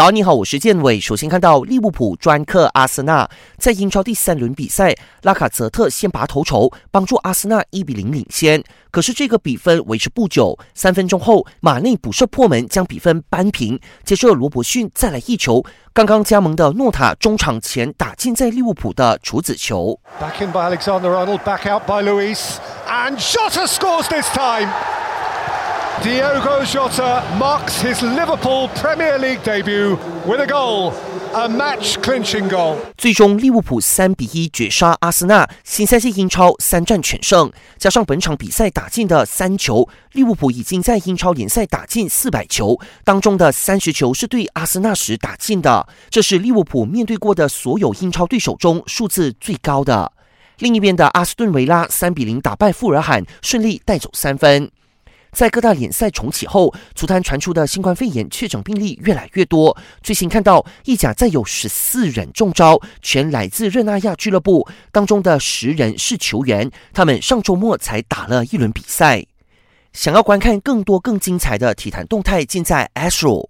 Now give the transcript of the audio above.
早你好，我是建伟。首先看到利物浦专克阿森纳在英超第三轮比赛，拉卡泽特先拔头筹，帮助阿森纳一比零领先。可是这个比分维持不久，三分钟后马内补射破门，将比分扳平。接着罗伯逊再来一球，刚刚加盟的诺塔中场前打进在利物浦的处子球。Back in by Alexander Arnold, back out by Luis, and Jota scores this time. Diogo Jota marks his Liverpool Premier League debut with a goal, a match-clinching goal. 最终利物浦三比一绝杀阿森纳，新赛季英超三战全胜，加上本场比赛打进的三球，利物浦已经在英超联赛打进四百球，当中的三十球是对阿森纳时打进的，这是利物浦面对过的所有英超对手中数字最高的。另一边的阿斯顿维拉三比零打败富尔罕，顺利带走三分。在各大联赛重启后，足坛传出的新冠肺炎确诊病例越来越多。最新看到，意甲再有十四人中招，全来自热那亚俱乐部，当中的十人是球员，他们上周末才打了一轮比赛。想要观看更多更精彩的体坛动态，尽在 Astro。